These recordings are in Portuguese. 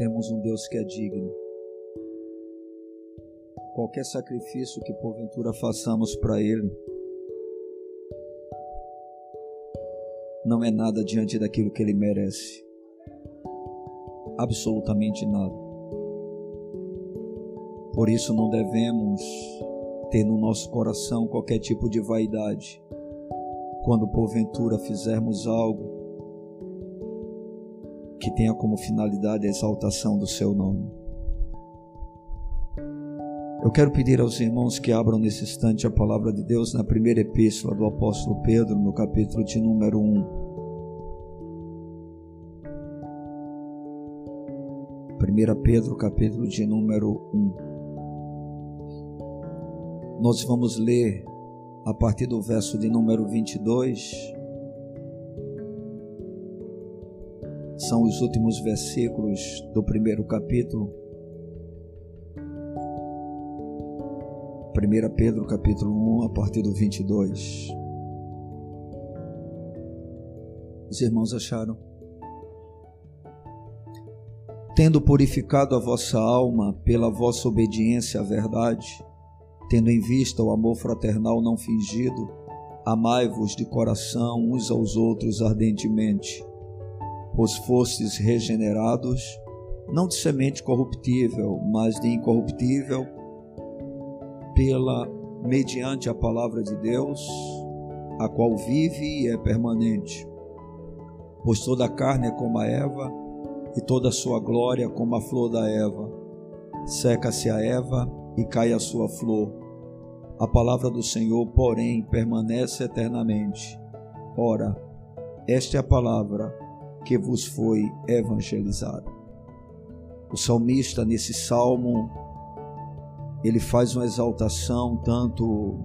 Temos um Deus que é digno. Qualquer sacrifício que porventura façamos para Ele não é nada diante daquilo que Ele merece. Absolutamente nada. Por isso não devemos ter no nosso coração qualquer tipo de vaidade quando porventura fizermos algo que tenha como finalidade a exaltação do seu nome. Eu quero pedir aos irmãos que abram nesse instante a palavra de Deus na primeira epístola do apóstolo Pedro, no capítulo de número 1. 1 Pedro, capítulo de número 1. Nós vamos ler a partir do verso de número 22 são os últimos versículos do primeiro capítulo. 1 Pedro capítulo 1, a partir do 22. Os irmãos acharam? Tendo purificado a vossa alma pela vossa obediência à verdade, tendo em vista o amor fraternal não fingido, amai-vos de coração uns aos outros ardentemente pois fostes regenerados, não de semente corruptível, mas de incorruptível, pela mediante a palavra de Deus, a qual vive e é permanente. Pois toda a carne é como a Eva, e toda a sua glória como a flor da Eva. Seca-se a Eva e cai a sua flor. A palavra do Senhor, porém, permanece eternamente. Ora, esta é a palavra que vos foi evangelizado. O salmista, nesse salmo, ele faz uma exaltação tanto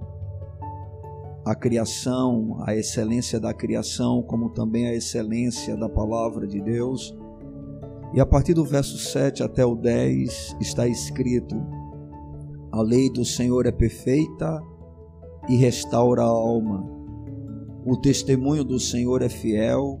à criação, à excelência da criação, como também à excelência da palavra de Deus. E a partir do verso 7 até o 10 está escrito: A lei do Senhor é perfeita e restaura a alma. O testemunho do Senhor é fiel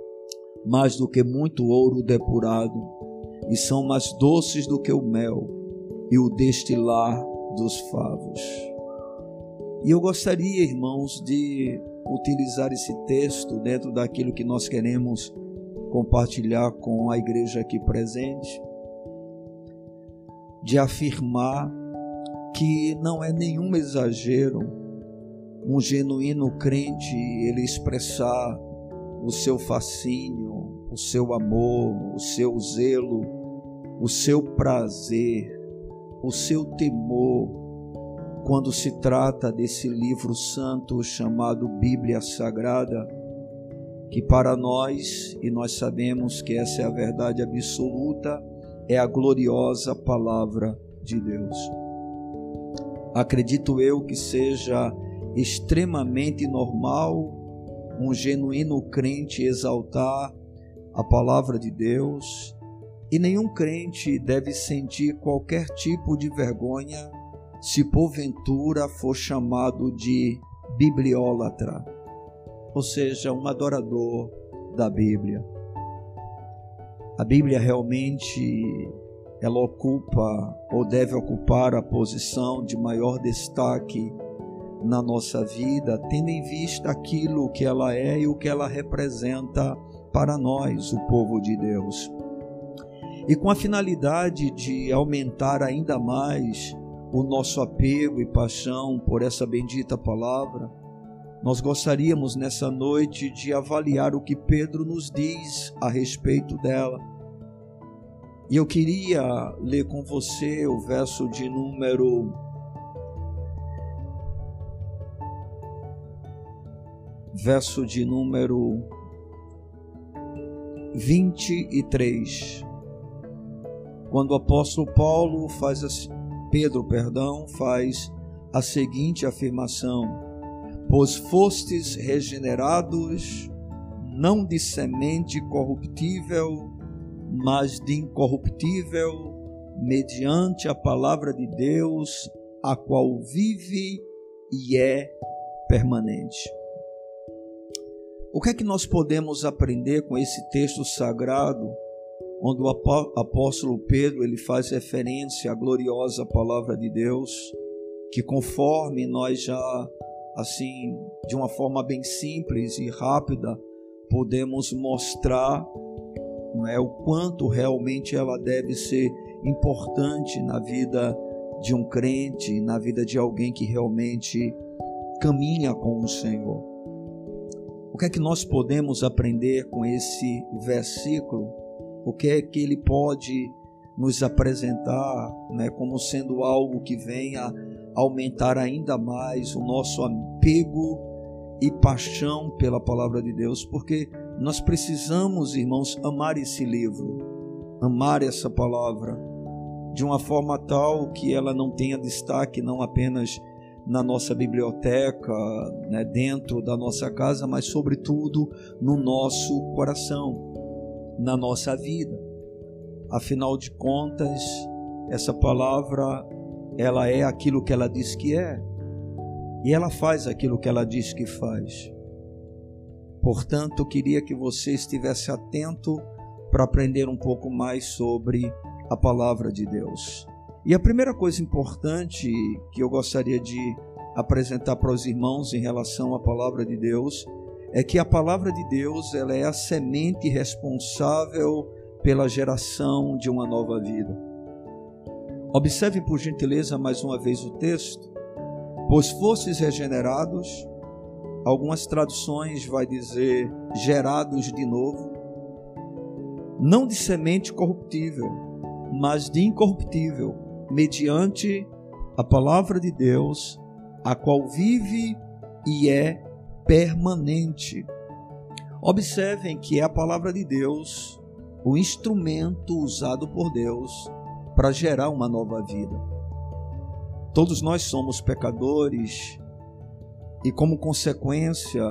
mais do que muito ouro depurado, e são mais doces do que o mel e o destilar dos favos. E eu gostaria, irmãos, de utilizar esse texto dentro daquilo que nós queremos compartilhar com a igreja aqui presente, de afirmar que não é nenhum exagero um genuíno crente ele expressar o seu fascínio, o seu amor, o seu zelo, o seu prazer, o seu temor, quando se trata desse livro santo chamado Bíblia Sagrada, que para nós, e nós sabemos que essa é a verdade absoluta, é a gloriosa palavra de Deus. Acredito eu que seja extremamente normal um genuíno crente exaltar a palavra de Deus, e nenhum crente deve sentir qualquer tipo de vergonha se porventura for chamado de bibliólatra, ou seja, um adorador da Bíblia. A Bíblia realmente ela ocupa ou deve ocupar a posição de maior destaque na nossa vida, tendo em vista aquilo que ela é e o que ela representa para nós, o povo de Deus. E com a finalidade de aumentar ainda mais o nosso apego e paixão por essa bendita palavra, nós gostaríamos nessa noite de avaliar o que Pedro nos diz a respeito dela. E eu queria ler com você o verso de número verso de número 23. quando o apóstolo Paulo faz a, Pedro, perdão, faz a seguinte afirmação: Pois fostes regenerados não de semente corruptível, mas de incorruptível, mediante a palavra de Deus, a qual vive e é permanente. O que é que nós podemos aprender com esse texto sagrado, onde o apóstolo Pedro ele faz referência à gloriosa palavra de Deus, que conforme nós já assim, de uma forma bem simples e rápida, podemos mostrar não é, o quanto realmente ela deve ser importante na vida de um crente, na vida de alguém que realmente caminha com o Senhor. Que é que nós podemos aprender com esse versículo? O que é que ele pode nos apresentar né, como sendo algo que venha aumentar ainda mais o nosso apego e paixão pela palavra de Deus, porque nós precisamos, irmãos, amar esse livro, amar essa palavra de uma forma tal que ela não tenha destaque não apenas na nossa biblioteca, né, dentro da nossa casa, mas sobretudo no nosso coração, na nossa vida. Afinal de contas, essa palavra ela é aquilo que ela diz que é e ela faz aquilo que ela diz que faz. Portanto, queria que você estivesse atento para aprender um pouco mais sobre a palavra de Deus. E a primeira coisa importante que eu gostaria de apresentar para os irmãos em relação à palavra de Deus é que a palavra de Deus ela é a semente responsável pela geração de uma nova vida. Observe por gentileza mais uma vez o texto. Pois fostes regenerados, algumas traduções vai dizer gerados de novo, não de semente corruptível, mas de incorruptível, mediante a palavra de Deus, a qual vive e é permanente. Observem que é a palavra de Deus o instrumento usado por Deus para gerar uma nova vida. Todos nós somos pecadores e, como consequência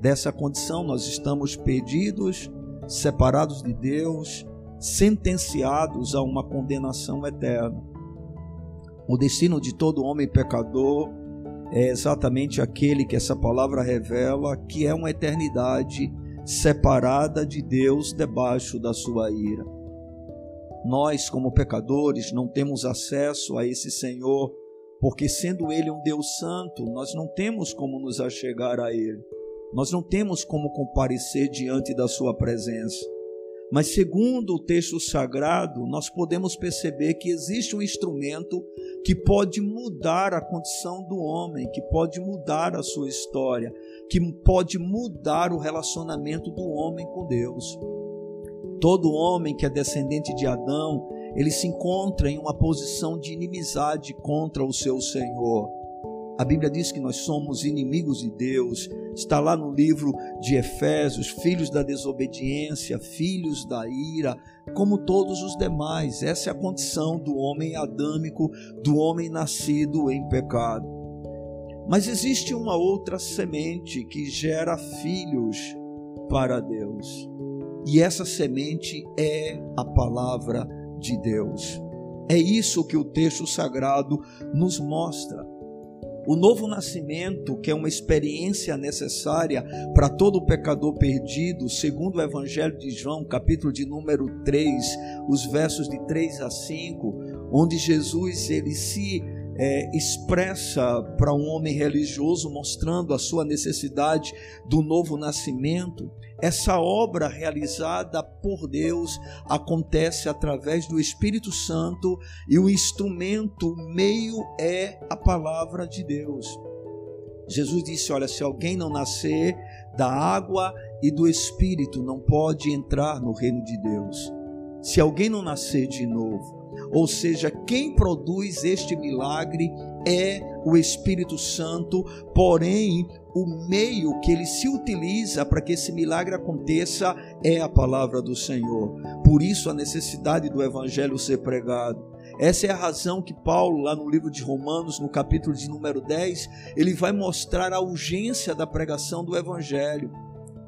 dessa condição, nós estamos perdidos, separados de Deus, sentenciados a uma condenação eterna. O destino de todo homem pecador é exatamente aquele que essa palavra revela, que é uma eternidade separada de Deus debaixo da sua ira. Nós, como pecadores, não temos acesso a esse Senhor, porque sendo Ele um Deus santo, nós não temos como nos achegar a Ele, nós não temos como comparecer diante da Sua presença. Mas, segundo o texto sagrado, nós podemos perceber que existe um instrumento que pode mudar a condição do homem, que pode mudar a sua história, que pode mudar o relacionamento do homem com Deus. Todo homem que é descendente de Adão, ele se encontra em uma posição de inimizade contra o seu Senhor. A Bíblia diz que nós somos inimigos de Deus. Está lá no livro de Efésios, filhos da desobediência, filhos da ira, como todos os demais. Essa é a condição do homem adâmico, do homem nascido em pecado. Mas existe uma outra semente que gera filhos para Deus. E essa semente é a palavra de Deus. É isso que o texto sagrado nos mostra. O novo nascimento, que é uma experiência necessária para todo pecador perdido, segundo o Evangelho de João, capítulo de número 3, os versos de 3 a 5, onde Jesus ele se é, expressa para um homem religioso, mostrando a sua necessidade do novo nascimento. Essa obra realizada por Deus acontece através do Espírito Santo e o instrumento, o meio é a palavra de Deus. Jesus disse: Olha, se alguém não nascer da água e do Espírito, não pode entrar no reino de Deus. Se alguém não nascer de novo, ou seja, quem produz este milagre é o Espírito Santo, porém o meio que ele se utiliza para que esse milagre aconteça é a palavra do Senhor. Por isso a necessidade do evangelho ser pregado. Essa é a razão que Paulo, lá no livro de Romanos, no capítulo de número 10, ele vai mostrar a urgência da pregação do evangelho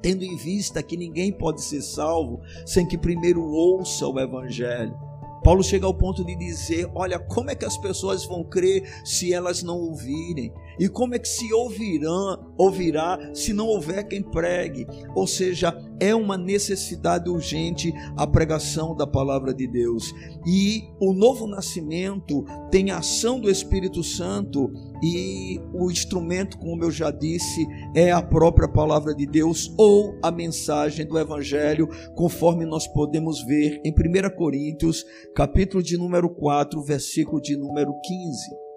tendo em vista que ninguém pode ser salvo sem que primeiro ouça o Evangelho. Paulo chega ao ponto de dizer: Olha, como é que as pessoas vão crer se elas não ouvirem? E como é que se ouvirão, ouvirá se não houver quem pregue? Ou seja, é uma necessidade urgente a pregação da palavra de Deus. E o novo nascimento tem a ação do Espírito Santo e o instrumento, como eu já disse, é a própria palavra de Deus ou a mensagem do evangelho, conforme nós podemos ver em 1 Coríntios, capítulo de número 4, versículo de número 15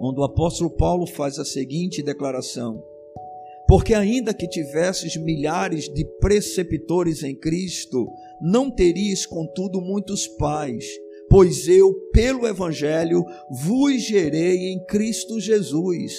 onde o apóstolo Paulo faz a seguinte declaração: Porque ainda que tivesses milhares de preceptores em Cristo, não terias, contudo, muitos pais, pois eu, pelo Evangelho, vos gerei em Cristo Jesus.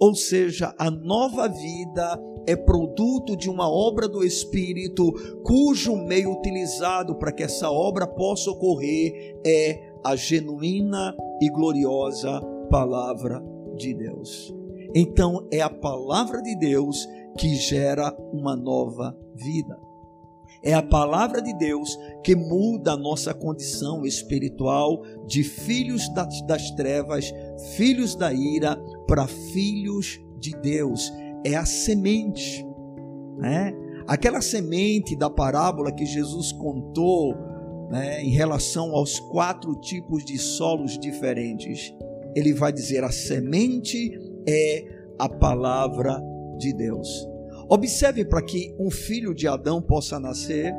Ou seja, a nova vida é produto de uma obra do Espírito, cujo meio utilizado para que essa obra possa ocorrer é a genuína e gloriosa palavra de Deus. Então é a palavra de Deus que gera uma nova vida. É a palavra de Deus que muda a nossa condição espiritual de filhos das, das trevas, filhos da ira, para filhos de Deus. É a semente, né? Aquela semente da parábola que Jesus contou né, em relação aos quatro tipos de solos diferentes ele vai dizer: a semente é a palavra de Deus. Observe para que um filho de Adão possa nascer,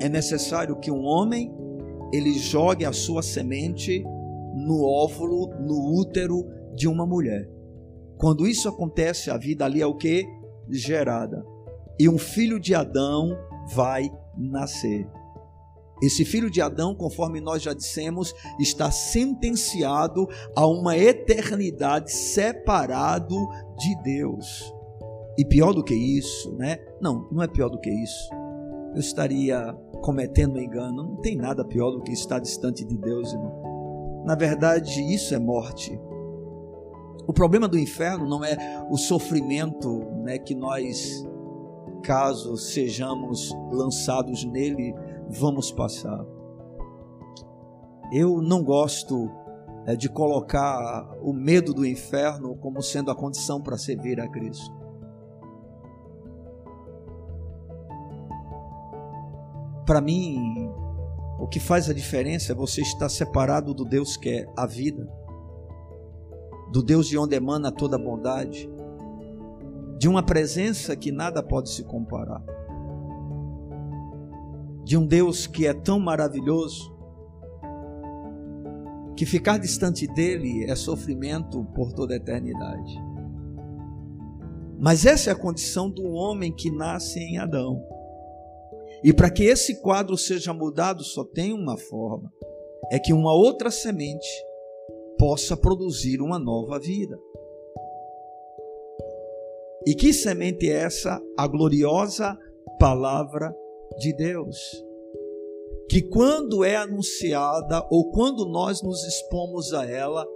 é necessário que um homem ele jogue a sua semente no óvulo, no útero de uma mulher. Quando isso acontece, a vida ali é o que? Gerada. E um filho de Adão vai nascer. Esse filho de Adão, conforme nós já dissemos, está sentenciado a uma eternidade separado de Deus. E pior do que isso, né? Não, não é pior do que isso. Eu estaria cometendo um engano. Não tem nada pior do que estar distante de Deus, irmão. Na verdade, isso é morte. O problema do inferno não é o sofrimento né, que nós, caso sejamos lançados nele, vamos passar. Eu não gosto é, de colocar o medo do inferno como sendo a condição para servir a Cristo. Para mim, o que faz a diferença é você estar separado do Deus que é a vida, do Deus de onde emana toda a bondade, de uma presença que nada pode se comparar de um Deus que é tão maravilhoso, que ficar distante dele é sofrimento por toda a eternidade. Mas essa é a condição do homem que nasce em Adão. E para que esse quadro seja mudado, só tem uma forma: é que uma outra semente possa produzir uma nova vida. E que semente é essa? A gloriosa palavra de Deus, que quando é anunciada ou quando nós nos expomos a ela,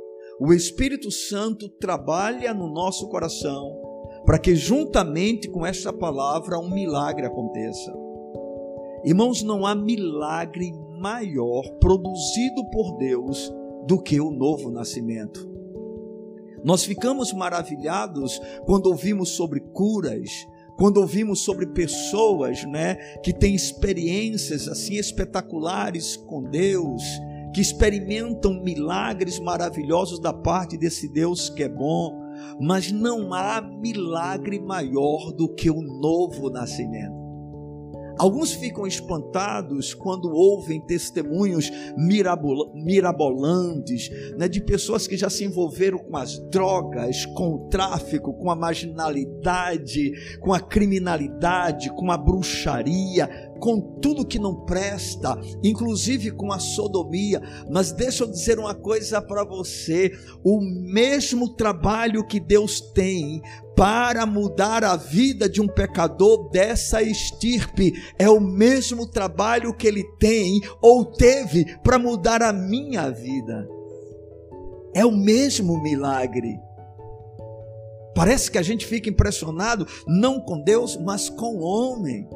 o Espírito Santo trabalha no nosso coração para que juntamente com esta palavra um milagre aconteça. Irmãos, não há milagre maior produzido por Deus do que o novo nascimento. Nós ficamos maravilhados quando ouvimos sobre curas, quando ouvimos sobre pessoas, né, que têm experiências assim espetaculares com Deus, que experimentam milagres maravilhosos da parte desse Deus que é bom, mas não há milagre maior do que o novo nascimento. Alguns ficam espantados quando ouvem testemunhos mirabolantes né, de pessoas que já se envolveram com as drogas, com o tráfico, com a marginalidade, com a criminalidade, com a bruxaria. Com tudo que não presta, inclusive com a sodomia. Mas deixa eu dizer uma coisa para você: o mesmo trabalho que Deus tem para mudar a vida de um pecador dessa estirpe é o mesmo trabalho que ele tem ou teve para mudar a minha vida. É o mesmo milagre. Parece que a gente fica impressionado não com Deus, mas com o homem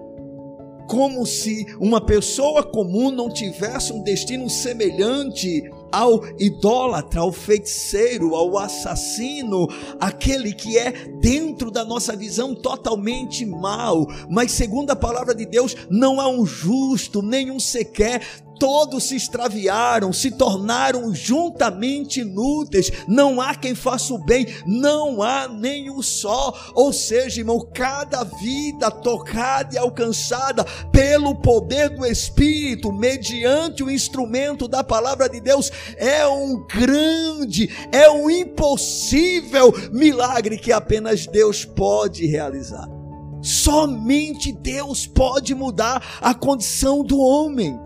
como se uma pessoa comum não tivesse um destino semelhante ao idólatra, ao feiticeiro, ao assassino, aquele que é dentro da nossa visão totalmente mal, mas segundo a palavra de Deus, não há um justo, nenhum sequer, todos se extraviaram, se tornaram juntamente inúteis, não há quem faça o bem, não há nenhum só. Ou seja, irmão, cada vida tocada e alcançada pelo poder do Espírito, mediante o instrumento da palavra de Deus, é um grande, é um impossível milagre que apenas Deus pode realizar. Somente Deus pode mudar a condição do homem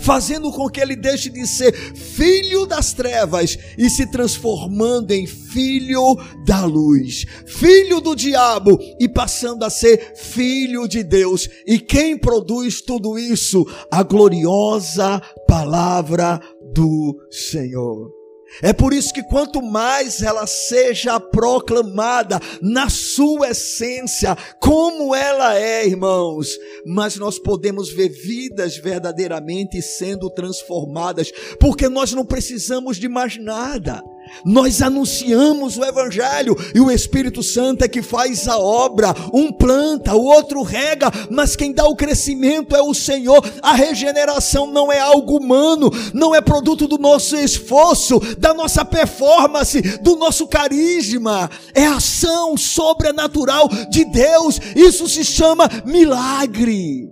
fazendo com que ele deixe de ser filho das trevas e se transformando em filho da luz, filho do diabo e passando a ser filho de Deus. E quem produz tudo isso? A gloriosa palavra do Senhor. É por isso que quanto mais ela seja proclamada na sua essência, como ela é, irmãos, mas nós podemos ver vidas verdadeiramente sendo transformadas, porque nós não precisamos de mais nada. Nós anunciamos o Evangelho e o Espírito Santo é que faz a obra. Um planta, o outro rega, mas quem dá o crescimento é o Senhor. A regeneração não é algo humano, não é produto do nosso esforço, da nossa performance, do nosso carisma. É ação sobrenatural de Deus. Isso se chama milagre.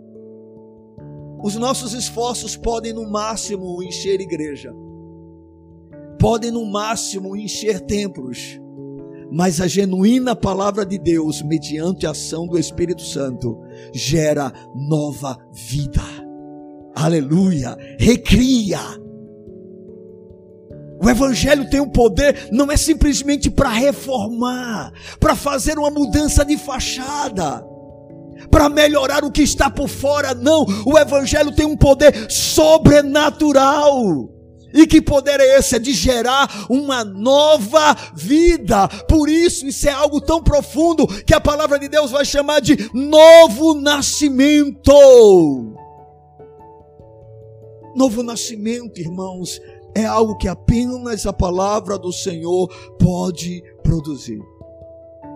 Os nossos esforços podem, no máximo, encher igreja podem no máximo encher templos, mas a genuína palavra de Deus, mediante a ação do Espírito Santo, gera nova vida. Aleluia! Recria. O Evangelho tem um poder, não é simplesmente para reformar, para fazer uma mudança de fachada, para melhorar o que está por fora, não. O Evangelho tem um poder sobrenatural e que poder é esse? É de gerar uma nova vida. Por isso, isso é algo tão profundo que a palavra de Deus vai chamar de novo nascimento. Novo nascimento, irmãos, é algo que apenas a palavra do Senhor pode produzir.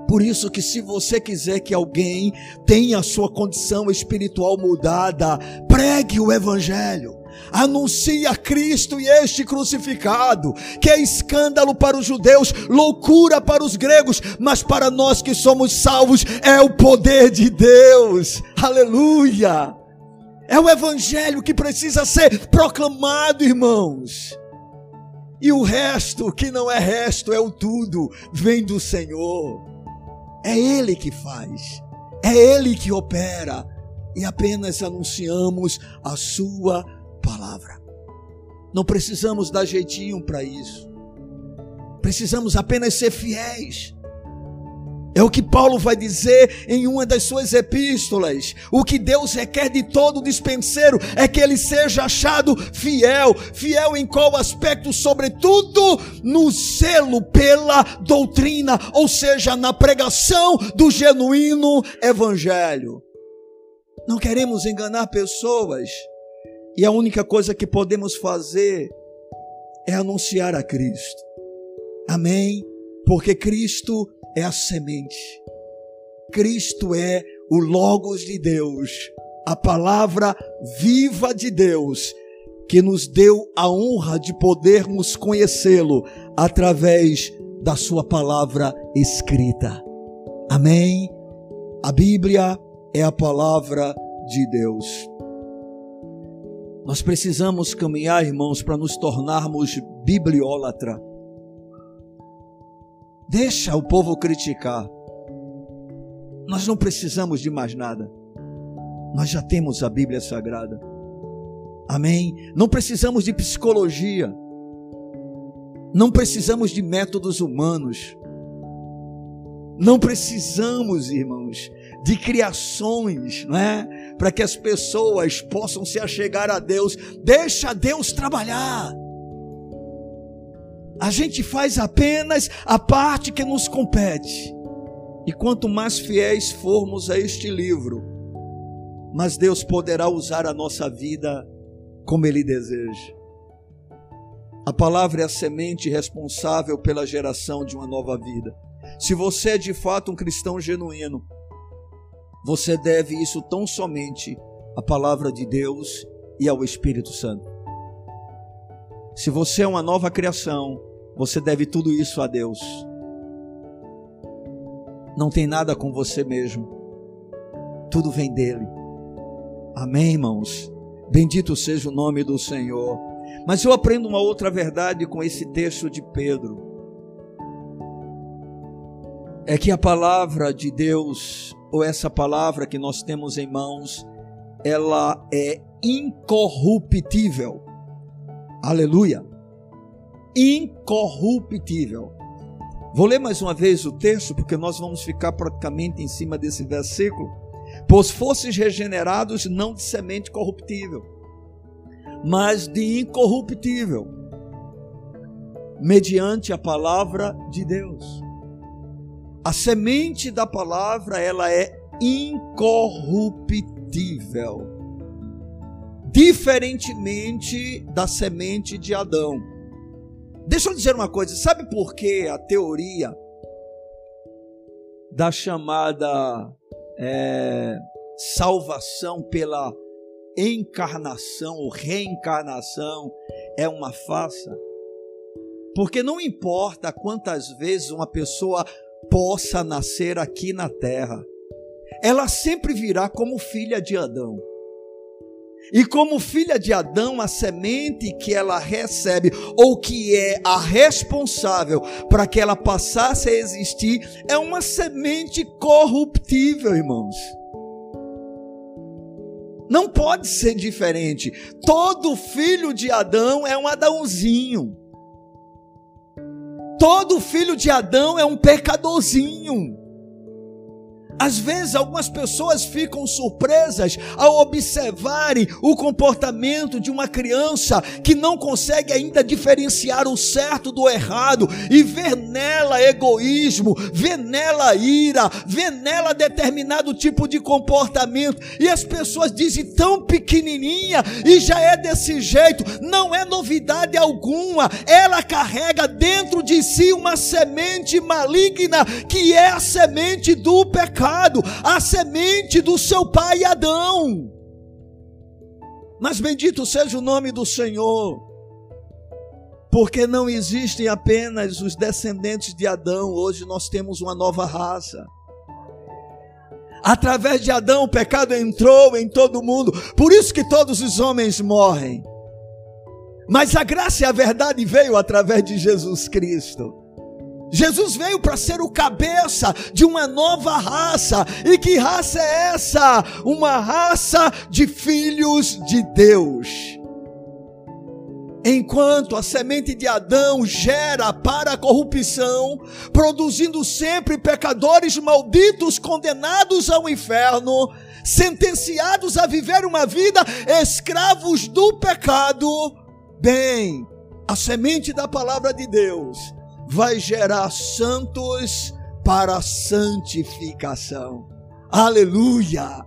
Por isso que se você quiser que alguém tenha a sua condição espiritual mudada, pregue o evangelho anuncia Cristo e este crucificado, que é escândalo para os judeus, loucura para os gregos, mas para nós que somos salvos é o poder de Deus. Aleluia! É o evangelho que precisa ser proclamado, irmãos. E o resto, que não é resto, é o tudo, vem do Senhor. É Ele que faz, é Ele que opera, e apenas anunciamos a Sua palavra. Não precisamos dar jeitinho para isso. Precisamos apenas ser fiéis. É o que Paulo vai dizer em uma das suas epístolas. O que Deus requer de todo dispenseiro é que ele seja achado fiel. Fiel em qual aspecto? Sobretudo no zelo pela doutrina, ou seja, na pregação do genuíno evangelho. Não queremos enganar pessoas. E a única coisa que podemos fazer é anunciar a Cristo. Amém? Porque Cristo é a semente. Cristo é o Logos de Deus, a palavra viva de Deus, que nos deu a honra de podermos conhecê-lo através da Sua palavra escrita. Amém? A Bíblia é a palavra de Deus. Nós precisamos caminhar, irmãos, para nos tornarmos bibliólatra. Deixa o povo criticar. Nós não precisamos de mais nada. Nós já temos a Bíblia Sagrada. Amém? Não precisamos de psicologia. Não precisamos de métodos humanos. Não precisamos, irmãos, de criações, não é? Para que as pessoas possam se achegar a Deus. Deixa Deus trabalhar. A gente faz apenas a parte que nos compete. E quanto mais fiéis formos a este livro, mais Deus poderá usar a nossa vida como Ele deseja. A palavra é a semente responsável pela geração de uma nova vida. Se você é de fato um cristão genuíno, você deve isso tão somente à palavra de Deus e ao Espírito Santo. Se você é uma nova criação, você deve tudo isso a Deus não tem nada com você mesmo. Tudo vem dele. Amém, irmãos? Bendito seja o nome do Senhor. Mas eu aprendo uma outra verdade com esse texto de Pedro. É que a palavra de Deus, ou essa palavra que nós temos em mãos, ela é incorruptível. Aleluia! Incorruptível. Vou ler mais uma vez o texto, porque nós vamos ficar praticamente em cima desse versículo. Pois fosses regenerados não de semente corruptível, mas de incorruptível, mediante a palavra de Deus. A semente da palavra, ela é incorruptível. Diferentemente da semente de Adão Deixa eu dizer uma coisa, sabe por que a teoria da chamada é, salvação pela encarnação ou reencarnação é uma farsa? Porque não importa quantas vezes uma pessoa possa nascer aqui na terra, ela sempre virá como filha de Adão. E como filha de Adão, a semente que ela recebe, ou que é a responsável para que ela passasse a existir, é uma semente corruptível, irmãos. Não pode ser diferente. Todo filho de Adão é um Adãozinho. Todo filho de Adão é um pecadorzinho. Às vezes, algumas pessoas ficam surpresas ao observarem o comportamento de uma criança que não consegue ainda diferenciar o certo do errado e ver nela egoísmo, ver nela ira, ver nela determinado tipo de comportamento. E as pessoas dizem tão pequenininha e já é desse jeito, não é novidade alguma. Ela carrega dentro de si uma semente maligna que é a semente do pecado pecado, a semente do seu pai Adão. Mas bendito seja o nome do Senhor, porque não existem apenas os descendentes de Adão, hoje nós temos uma nova raça. Através de Adão o pecado entrou em todo mundo, por isso que todos os homens morrem. Mas a graça e a verdade veio através de Jesus Cristo. Jesus veio para ser o cabeça de uma nova raça. E que raça é essa? Uma raça de filhos de Deus. Enquanto a semente de Adão gera para a corrupção, produzindo sempre pecadores malditos condenados ao inferno, sentenciados a viver uma vida escravos do pecado, bem, a semente da palavra de Deus vai gerar santos para santificação. Aleluia!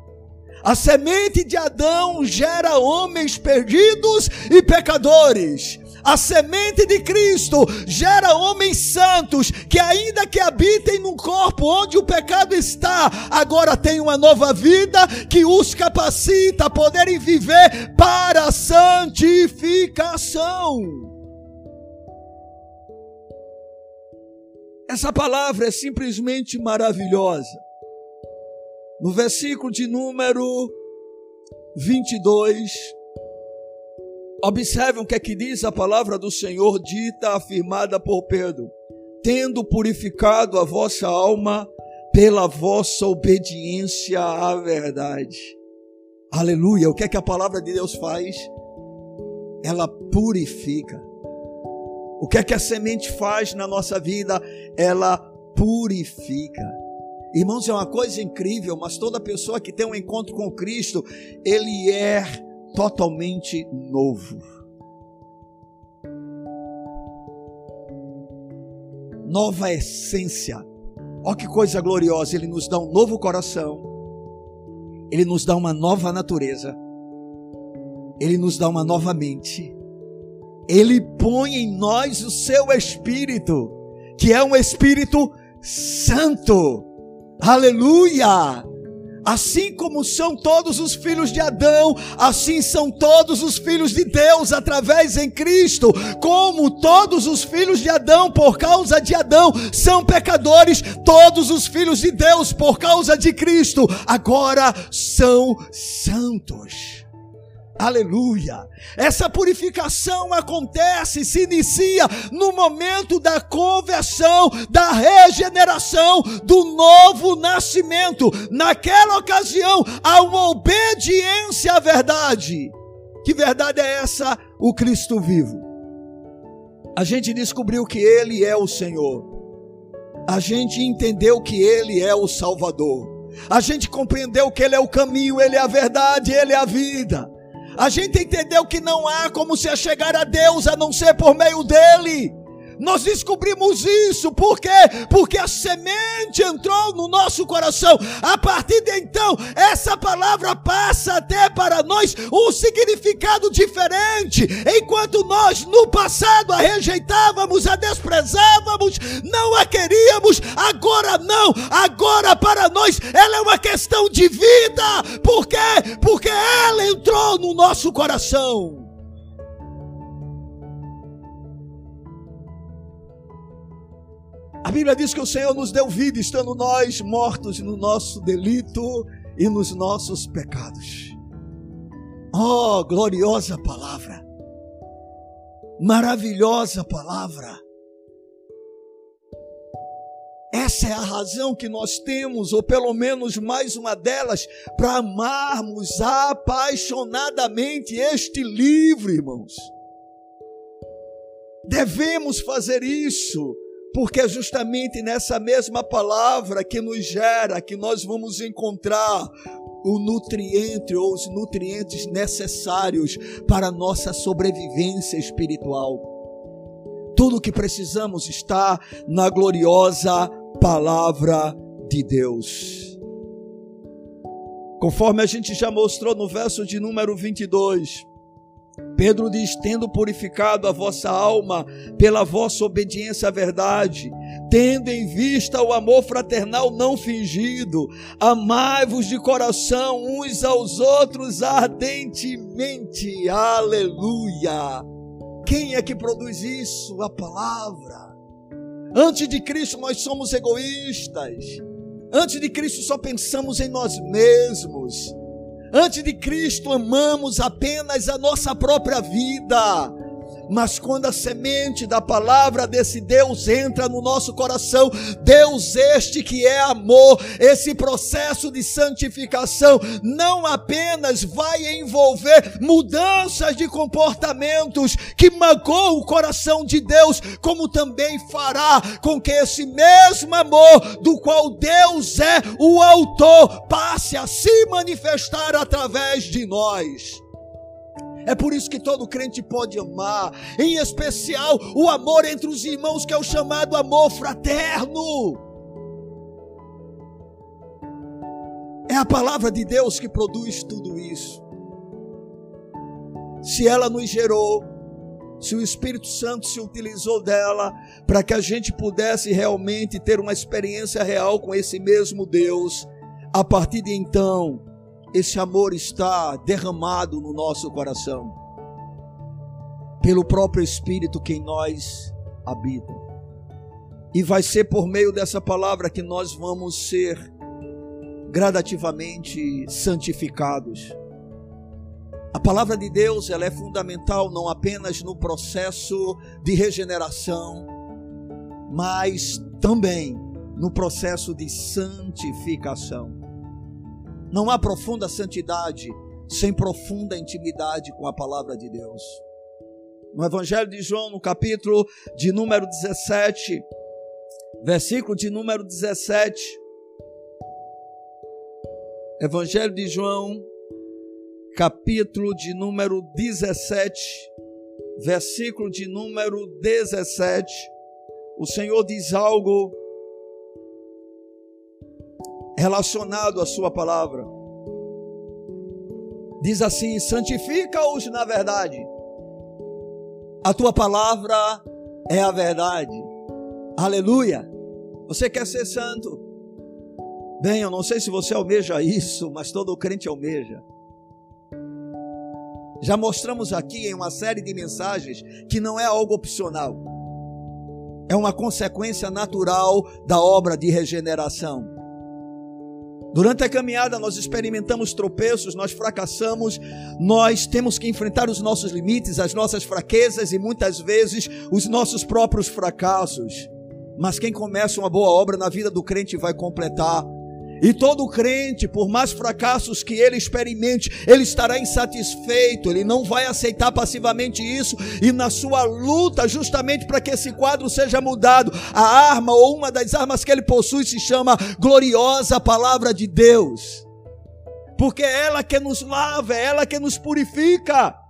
A semente de Adão gera homens perdidos e pecadores. A semente de Cristo gera homens santos que, ainda que habitem num corpo onde o pecado está, agora têm uma nova vida que os capacita a poderem viver para a santificação. Essa palavra é simplesmente maravilhosa. No versículo de número 22, observem o que é que diz a palavra do Senhor, dita, afirmada por Pedro: tendo purificado a vossa alma pela vossa obediência à verdade. Aleluia. O que é que a palavra de Deus faz? Ela purifica. O que é que a semente faz na nossa vida? Ela purifica. Irmãos, é uma coisa incrível, mas toda pessoa que tem um encontro com Cristo, ele é totalmente novo. Nova essência. Olha que coisa gloriosa, ele nos dá um novo coração. Ele nos dá uma nova natureza. Ele nos dá uma nova mente. Ele põe em nós o seu espírito, que é um espírito santo. Aleluia! Assim como são todos os filhos de Adão, assim são todos os filhos de Deus através em Cristo. Como todos os filhos de Adão, por causa de Adão, são pecadores, todos os filhos de Deus, por causa de Cristo, agora são santos. Aleluia. Essa purificação acontece, se inicia no momento da conversão, da regeneração, do novo nascimento. Naquela ocasião, há uma obediência à verdade. Que verdade é essa? O Cristo vivo. A gente descobriu que Ele é o Senhor. A gente entendeu que Ele é o Salvador. A gente compreendeu que Ele é o caminho, Ele é a verdade, Ele é a vida. A gente entendeu que não há como se chegar a Deus a não ser por meio dele. Nós descobrimos isso, por quê? Porque a semente entrou no nosso coração. A partir de então, essa palavra passa até para nós um significado diferente. Enquanto nós no passado a rejeitávamos, a desprezávamos, não a queríamos, agora não. Agora para nós ela é uma questão de vida. Por quê? Porque ela entrou no nosso coração. A Bíblia diz que o Senhor nos deu vida, estando nós mortos no nosso delito e nos nossos pecados. Oh, gloriosa palavra! Maravilhosa palavra! Essa é a razão que nós temos, ou pelo menos mais uma delas, para amarmos apaixonadamente este livro, irmãos. Devemos fazer isso porque é justamente nessa mesma palavra que nos gera, que nós vamos encontrar o nutriente ou os nutrientes necessários para a nossa sobrevivência espiritual. Tudo o que precisamos está na gloriosa palavra de Deus. Conforme a gente já mostrou no verso de número 22, Pedro diz: tendo purificado a vossa alma pela vossa obediência à verdade, tendo em vista o amor fraternal não fingido, amai-vos de coração uns aos outros ardentemente. Aleluia! Quem é que produz isso? A palavra. Antes de Cristo nós somos egoístas. Antes de Cristo só pensamos em nós mesmos. Antes de Cristo, amamos apenas a nossa própria vida. Mas quando a semente da palavra desse Deus entra no nosso coração, Deus este que é amor, esse processo de santificação não apenas vai envolver mudanças de comportamentos que magoam o coração de Deus, como também fará com que esse mesmo amor do qual Deus é o autor passe a se manifestar através de nós. É por isso que todo crente pode amar, em especial o amor entre os irmãos, que é o chamado amor fraterno. É a palavra de Deus que produz tudo isso. Se ela nos gerou, se o Espírito Santo se utilizou dela para que a gente pudesse realmente ter uma experiência real com esse mesmo Deus, a partir de então, esse amor está derramado no nosso coração, pelo próprio Espírito que em nós habita. E vai ser por meio dessa palavra que nós vamos ser gradativamente santificados. A palavra de Deus ela é fundamental não apenas no processo de regeneração, mas também no processo de santificação. Não há profunda santidade sem profunda intimidade com a palavra de Deus. No Evangelho de João, no capítulo de número 17, versículo de número 17. Evangelho de João, capítulo de número 17, versículo de número 17. O Senhor diz algo relacionado à Sua palavra. Diz assim: santifica-os na verdade. A tua palavra é a verdade. Aleluia. Você quer ser santo? Bem, eu não sei se você almeja isso, mas todo crente almeja. Já mostramos aqui em uma série de mensagens que não é algo opcional. É uma consequência natural da obra de regeneração. Durante a caminhada nós experimentamos tropeços, nós fracassamos, nós temos que enfrentar os nossos limites, as nossas fraquezas e muitas vezes os nossos próprios fracassos. Mas quem começa uma boa obra na vida do crente vai completar. E todo crente, por mais fracassos que ele experimente, ele estará insatisfeito, ele não vai aceitar passivamente isso, e na sua luta, justamente para que esse quadro seja mudado, a arma ou uma das armas que ele possui se chama gloriosa palavra de Deus, porque é ela que nos lava, é ela que nos purifica.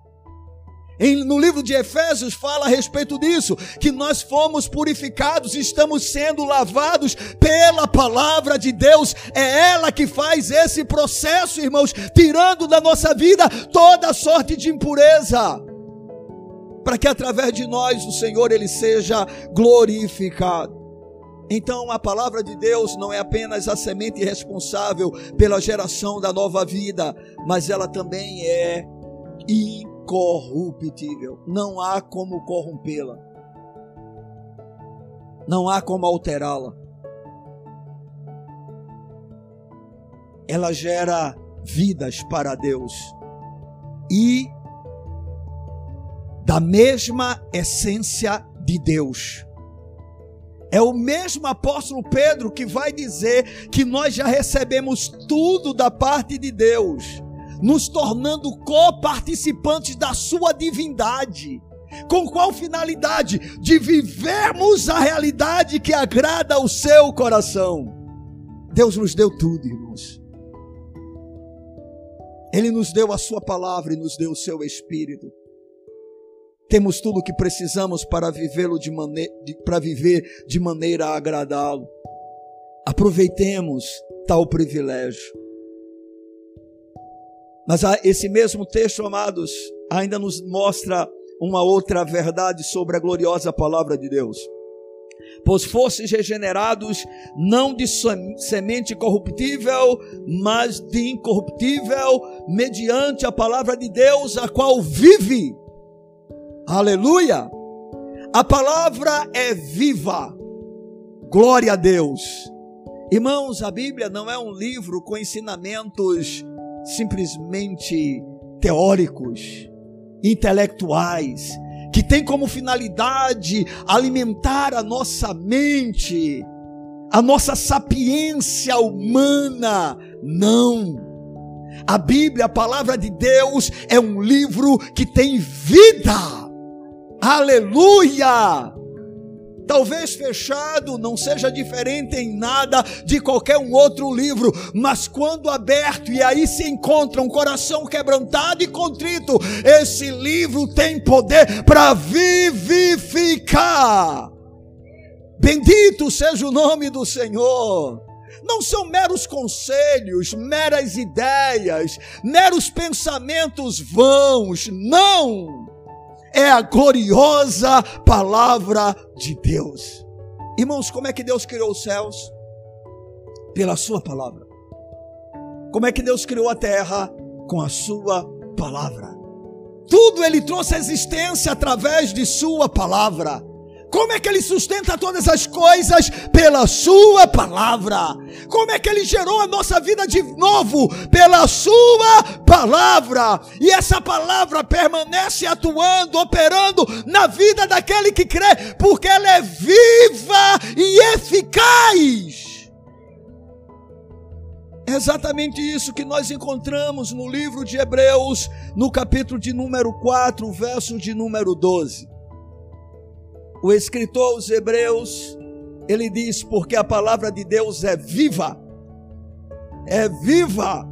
No livro de Efésios fala a respeito disso, que nós fomos purificados, estamos sendo lavados pela palavra de Deus. É ela que faz esse processo, irmãos, tirando da nossa vida toda sorte de impureza. Para que através de nós o Senhor ele seja glorificado. Então, a palavra de Deus não é apenas a semente responsável pela geração da nova vida, mas ela também é incorruptível. Não há como corrompê-la. Não há como alterá-la. Ela gera vidas para Deus. E da mesma essência de Deus. É o mesmo apóstolo Pedro que vai dizer que nós já recebemos tudo da parte de Deus nos tornando coparticipantes da sua divindade. Com qual finalidade? De vivermos a realidade que agrada ao seu coração. Deus nos deu tudo, irmãos. Ele nos deu a sua palavra e nos deu o seu espírito. Temos tudo o que precisamos para vivê-lo de maneira para viver de maneira a agradá-lo. Aproveitemos tal privilégio. Mas esse mesmo texto, amados, ainda nos mostra uma outra verdade sobre a gloriosa palavra de Deus. Pois fostes regenerados não de semente corruptível, mas de incorruptível, mediante a palavra de Deus, a qual vive. Aleluia! A palavra é viva. Glória a Deus. Irmãos, a Bíblia não é um livro com ensinamentos simplesmente teóricos, intelectuais, que tem como finalidade alimentar a nossa mente, a nossa sapiência humana. Não. A Bíblia, a palavra de Deus, é um livro que tem vida. Aleluia! Talvez fechado não seja diferente em nada de qualquer um outro livro, mas quando aberto e aí se encontra um coração quebrantado e contrito, esse livro tem poder para vivificar. Bendito seja o nome do Senhor não são meros conselhos, meras ideias, meros pensamentos vãos, não é a gloriosa palavra de Deus. Irmãos, como é que Deus criou os céus? Pela Sua palavra. Como é que Deus criou a terra? Com a Sua palavra. Tudo Ele trouxe à existência através de Sua palavra. Como é que ele sustenta todas as coisas? Pela Sua palavra. Como é que ele gerou a nossa vida de novo? Pela Sua palavra. E essa palavra permanece atuando, operando na vida daquele que crê, porque ela é viva e eficaz. É exatamente isso que nós encontramos no livro de Hebreus, no capítulo de número 4, verso de número 12. O escritor aos Hebreus, ele diz: Porque a palavra de Deus é viva, é viva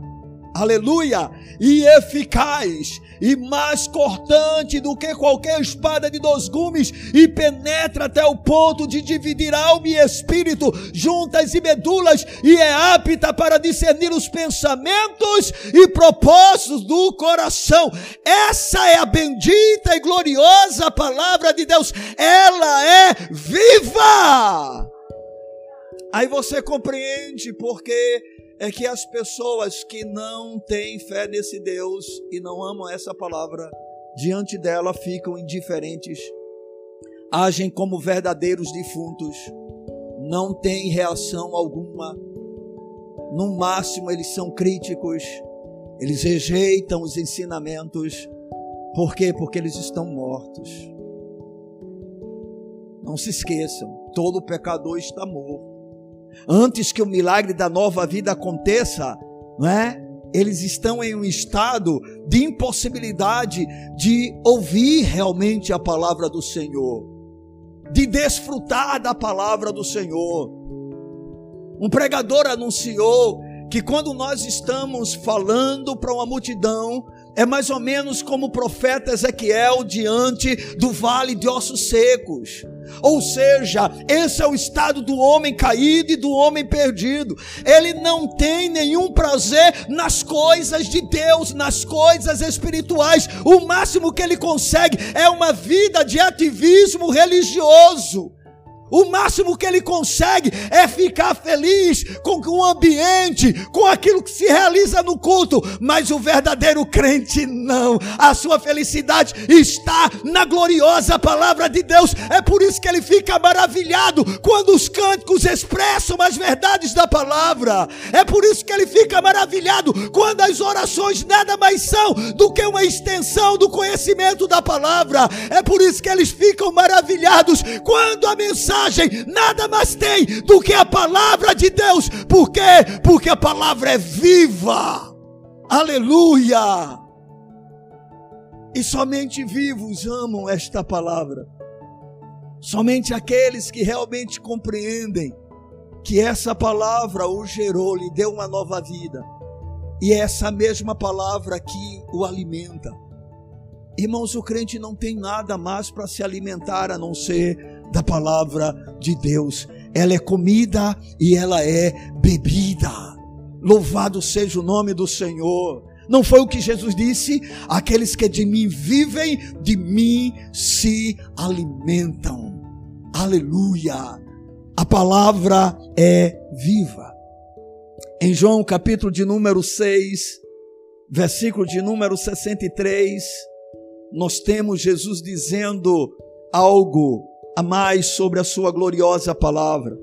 aleluia, e eficaz, e mais cortante do que qualquer espada de dois gumes, e penetra até o ponto de dividir alma e espírito, juntas e medulas, e é apta para discernir os pensamentos e propósitos do coração. Essa é a bendita e gloriosa palavra de Deus, ela é viva. Aí você compreende porque é que as pessoas que não têm fé nesse Deus e não amam essa palavra, diante dela ficam indiferentes, agem como verdadeiros defuntos, não têm reação alguma. No máximo, eles são críticos, eles rejeitam os ensinamentos. Por quê? Porque eles estão mortos. Não se esqueçam, todo pecador está morto antes que o milagre da nova vida aconteça, não é? Eles estão em um estado de impossibilidade de ouvir realmente a palavra do Senhor, de desfrutar da palavra do Senhor. Um pregador anunciou que quando nós estamos falando para uma multidão, é mais ou menos como o profeta Ezequiel diante do vale de ossos secos. Ou seja, esse é o estado do homem caído e do homem perdido. Ele não tem nenhum prazer nas coisas de Deus, nas coisas espirituais. O máximo que ele consegue é uma vida de ativismo religioso. O máximo que ele consegue é ficar feliz com o ambiente, com aquilo que se realiza no culto, mas o verdadeiro crente não. A sua felicidade está na gloriosa palavra de Deus. É por isso que ele fica maravilhado quando os cânticos expressam as verdades da palavra. É por isso que ele fica maravilhado quando as orações nada mais são do que uma extensão do conhecimento da palavra. É por isso que eles ficam maravilhados quando a mensagem nada mais tem do que a palavra de Deus. Por quê? Porque a palavra é viva. Aleluia! E somente vivos amam esta palavra. Somente aqueles que realmente compreendem que essa palavra o gerou, lhe deu uma nova vida. E é essa mesma palavra que o alimenta. Irmãos, o crente não tem nada mais para se alimentar a não ser da palavra de Deus. Ela é comida e ela é bebida. Louvado seja o nome do Senhor. Não foi o que Jesus disse? Aqueles que de mim vivem, de mim se alimentam. Aleluia. A palavra é viva. Em João capítulo de número 6, versículo de número 63, nós temos Jesus dizendo algo a mais sobre a sua gloriosa palavra.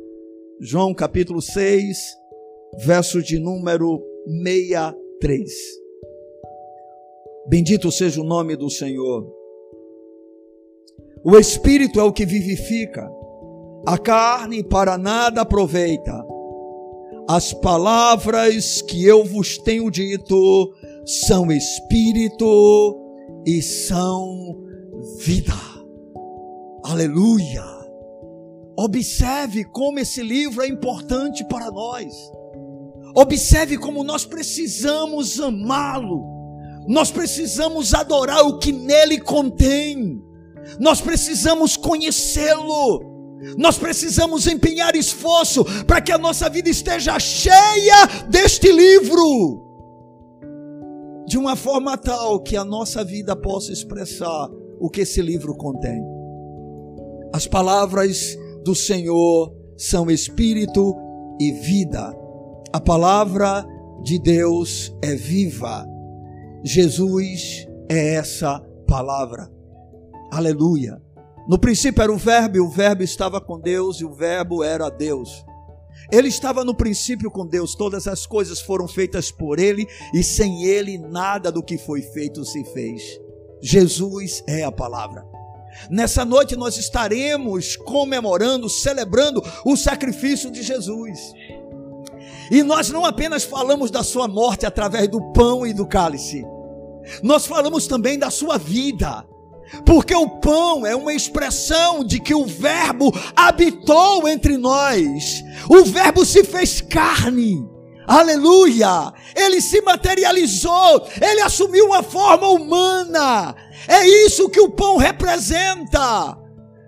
João capítulo 6, verso de número 63. Bendito seja o nome do Senhor. O Espírito é o que vivifica, a carne para nada aproveita. As palavras que eu vos tenho dito são Espírito e são vida. Aleluia! Observe como esse livro é importante para nós. Observe como nós precisamos amá-lo. Nós precisamos adorar o que nele contém. Nós precisamos conhecê-lo. Nós precisamos empenhar esforço para que a nossa vida esteja cheia deste livro. De uma forma tal que a nossa vida possa expressar o que esse livro contém. As palavras do Senhor são espírito e vida. A palavra de Deus é viva. Jesus é essa palavra. Aleluia. No princípio era o Verbo, e o Verbo estava com Deus, e o Verbo era Deus. Ele estava no princípio com Deus, todas as coisas foram feitas por Ele, e sem Ele nada do que foi feito se fez. Jesus é a palavra. Nessa noite nós estaremos comemorando, celebrando o sacrifício de Jesus. E nós não apenas falamos da sua morte através do pão e do cálice, nós falamos também da sua vida. Porque o pão é uma expressão de que o Verbo habitou entre nós, o Verbo se fez carne, aleluia, ele se materializou, ele assumiu uma forma humana, é isso que o pão representa.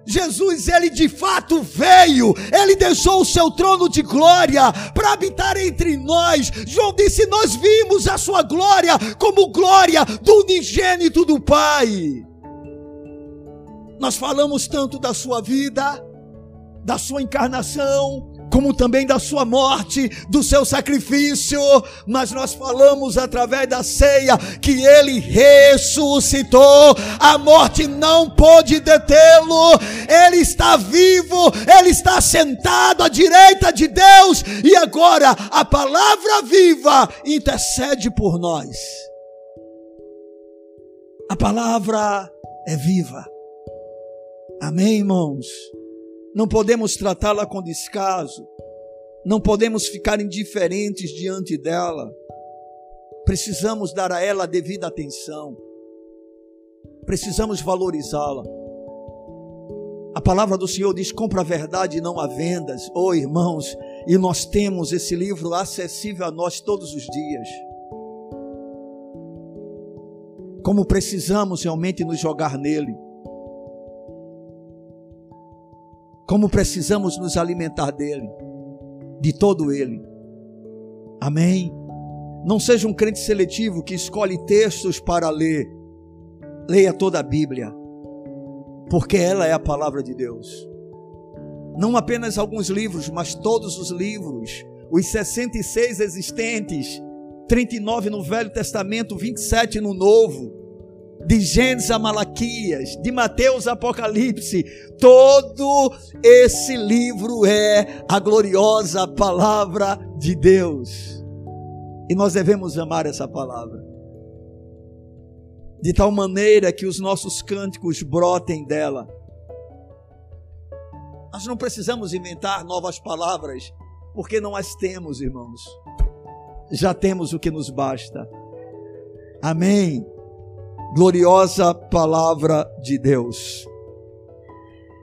Jesus, ele de fato veio, ele deixou o seu trono de glória para habitar entre nós. João disse: Nós vimos a sua glória como glória do unigênito do Pai. Nós falamos tanto da sua vida, da sua encarnação, como também da sua morte, do seu sacrifício, mas nós falamos através da ceia que ele ressuscitou, a morte não pôde detê-lo, ele está vivo, ele está sentado à direita de Deus, e agora a palavra viva intercede por nós. A palavra é viva. Amém, irmãos? Não podemos tratá-la com descaso, não podemos ficar indiferentes diante dela, precisamos dar a ela a devida atenção, precisamos valorizá-la. A palavra do Senhor diz: compra a verdade e não há vendas. Oh, irmãos, e nós temos esse livro acessível a nós todos os dias. Como precisamos realmente nos jogar nele. Como precisamos nos alimentar dele, de todo ele. Amém? Não seja um crente seletivo que escolhe textos para ler. Leia toda a Bíblia, porque ela é a palavra de Deus. Não apenas alguns livros, mas todos os livros, os 66 existentes, 39 no Velho Testamento, 27 no Novo de Gênesis a Malaquias, de Mateus a Apocalipse, todo esse livro é a gloriosa palavra de Deus. E nós devemos amar essa palavra. De tal maneira que os nossos cânticos brotem dela. Nós não precisamos inventar novas palavras, porque não as temos, irmãos. Já temos o que nos basta. Amém gloriosa palavra de Deus.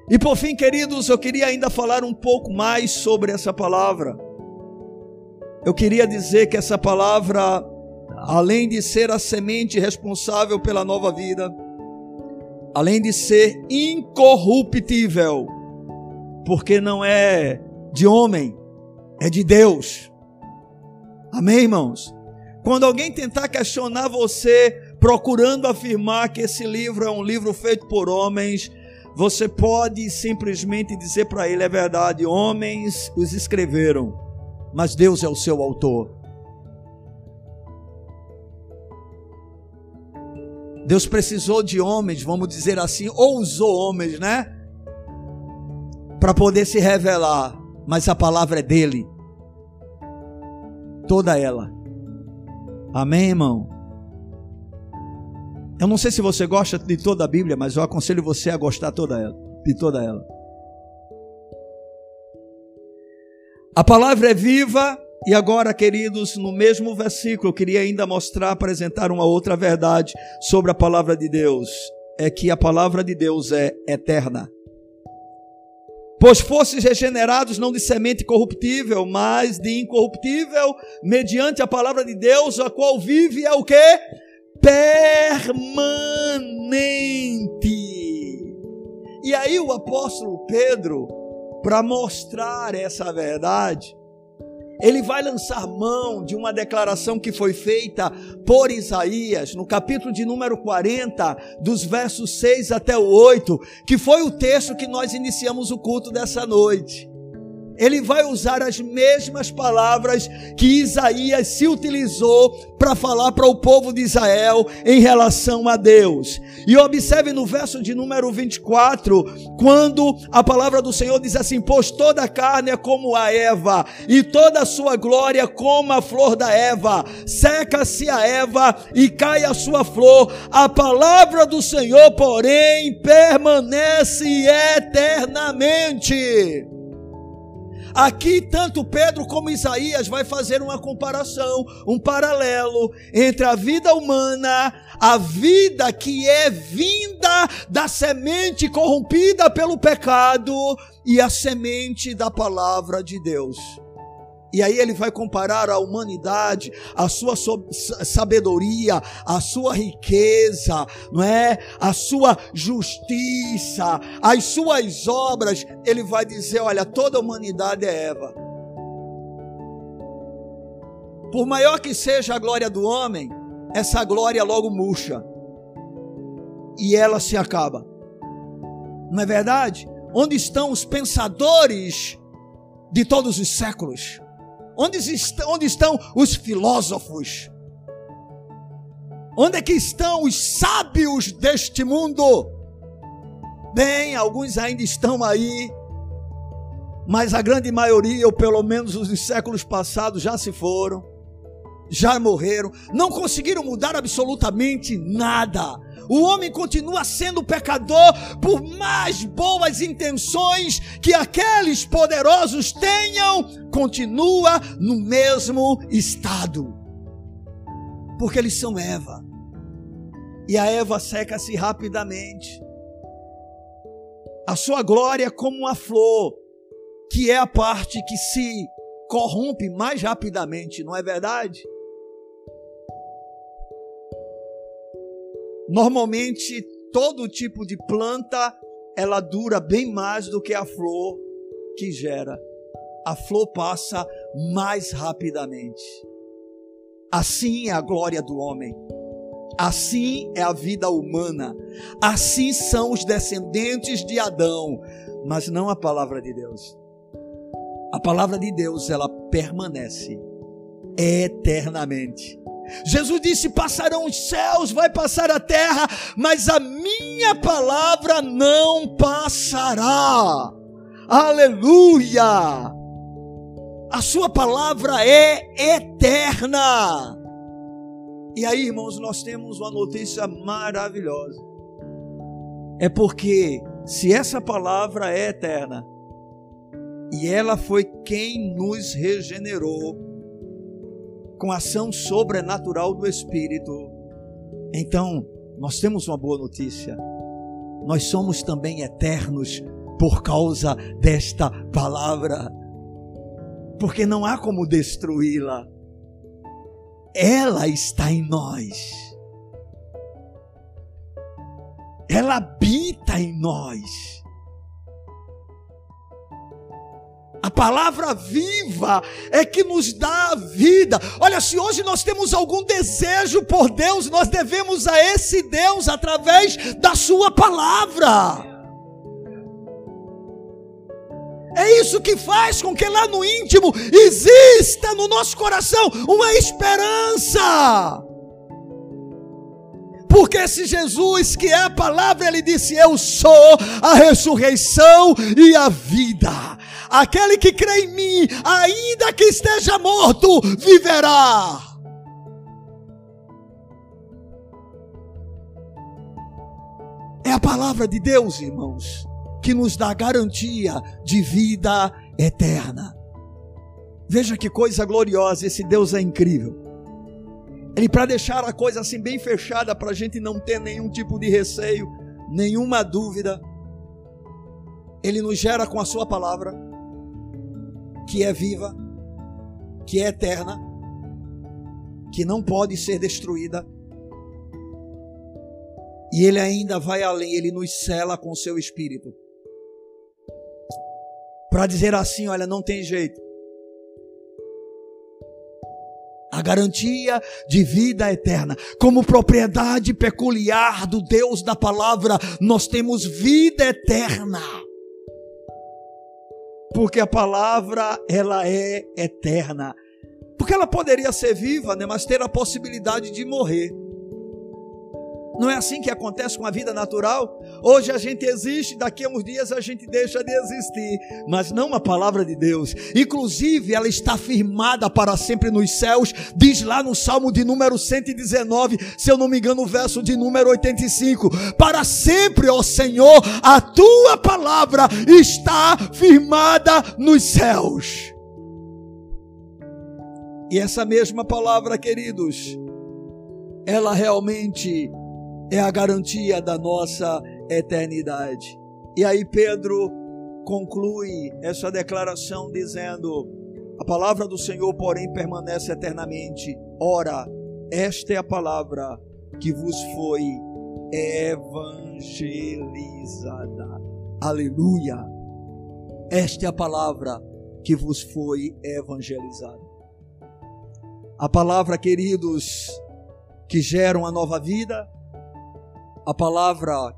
E por fim, queridos, eu queria ainda falar um pouco mais sobre essa palavra. Eu queria dizer que essa palavra, além de ser a semente responsável pela nova vida, além de ser incorruptível, porque não é de homem, é de Deus. Amém, irmãos? Quando alguém tentar questionar você procurando afirmar que esse livro é um livro feito por homens, você pode simplesmente dizer para ele: é verdade, homens os escreveram, mas Deus é o seu autor. Deus precisou de homens, vamos dizer assim, ou usou homens, né? Para poder se revelar, mas a palavra é dele. Toda ela. Amém, irmão? Eu não sei se você gosta de toda a Bíblia, mas eu aconselho você a gostar toda ela, de toda ela. A palavra é viva, e agora, queridos, no mesmo versículo, eu queria ainda mostrar, apresentar uma outra verdade sobre a palavra de Deus. É que a palavra de Deus é eterna. Pois fostes regenerados não de semente corruptível, mas de incorruptível, mediante a palavra de Deus, a qual vive é o que? Permanente. E aí o apóstolo Pedro, para mostrar essa verdade, ele vai lançar mão de uma declaração que foi feita por Isaías, no capítulo de número 40, dos versos 6 até o 8, que foi o texto que nós iniciamos o culto dessa noite ele vai usar as mesmas palavras que Isaías se utilizou para falar para o povo de Israel em relação a Deus. E observe no verso de número 24, quando a palavra do Senhor diz assim: Pois toda a carne é como a Eva, e toda a sua glória como a flor da Eva. Seca-se a Eva e cai a sua flor. A palavra do Senhor, porém, permanece eternamente. Aqui, tanto Pedro como Isaías vai fazer uma comparação, um paralelo entre a vida humana, a vida que é vinda da semente corrompida pelo pecado e a semente da palavra de Deus. E aí ele vai comparar a humanidade, a sua sabedoria, a sua riqueza, não é? A sua justiça, as suas obras. Ele vai dizer, olha, toda a humanidade é Eva. Por maior que seja a glória do homem, essa glória logo murcha. E ela se acaba. Não é verdade? Onde estão os pensadores de todos os séculos? Onde, estão, onde estão os filósofos? Onde é que estão os sábios deste mundo? Bem, alguns ainda estão aí, mas a grande maioria, ou pelo menos os séculos passados, já se foram, já morreram, não conseguiram mudar absolutamente nada. O homem continua sendo pecador por mais boas intenções que aqueles poderosos tenham, continua no mesmo estado. Porque eles são Eva. E a Eva seca-se rapidamente. A sua glória é como uma flor, que é a parte que se corrompe mais rapidamente, não é verdade? Normalmente, todo tipo de planta, ela dura bem mais do que a flor que gera. A flor passa mais rapidamente. Assim é a glória do homem. Assim é a vida humana. Assim são os descendentes de Adão, mas não a palavra de Deus. A palavra de Deus, ela permanece eternamente. Jesus disse: Passarão os céus, vai passar a terra, mas a minha palavra não passará. Aleluia! A sua palavra é eterna. E aí, irmãos, nós temos uma notícia maravilhosa. É porque se essa palavra é eterna, e ela foi quem nos regenerou, com ação sobrenatural do Espírito. Então, nós temos uma boa notícia. Nós somos também eternos por causa desta palavra. Porque não há como destruí-la. Ela está em nós. Ela habita em nós. A palavra viva é que nos dá a vida. Olha, se hoje nós temos algum desejo por Deus, nós devemos a esse Deus através da Sua palavra. É isso que faz com que lá no íntimo exista no nosso coração uma esperança. Porque se Jesus, que é a palavra, ele disse: Eu sou a ressurreição e a vida. Aquele que crê em mim, ainda que esteja morto, viverá. É a palavra de Deus, irmãos, que nos dá garantia de vida eterna. Veja que coisa gloriosa, esse Deus é incrível. Ele, para deixar a coisa assim bem fechada, para a gente não ter nenhum tipo de receio, nenhuma dúvida, Ele nos gera com a Sua palavra que é viva, que é eterna, que não pode ser destruída. E ele ainda vai além, ele nos cela com seu espírito. Para dizer assim, olha, não tem jeito. A garantia de vida eterna, como propriedade peculiar do Deus da palavra, nós temos vida eterna porque a palavra ela é eterna. Porque ela poderia ser viva, né, mas ter a possibilidade de morrer. Não é assim que acontece com a vida natural? Hoje a gente existe, daqui a uns dias a gente deixa de existir, mas não a palavra de Deus. Inclusive, ela está firmada para sempre nos céus, diz lá no Salmo de número 119, se eu não me engano, o verso de número 85: Para sempre, ó Senhor, a tua palavra está firmada nos céus. E essa mesma palavra, queridos, ela realmente é a garantia da nossa eternidade. E aí Pedro conclui essa declaração dizendo: A palavra do Senhor, porém, permanece eternamente. Ora, esta é a palavra que vos foi evangelizada. Aleluia! Esta é a palavra que vos foi evangelizada. A palavra, queridos, que gera uma nova vida, a palavra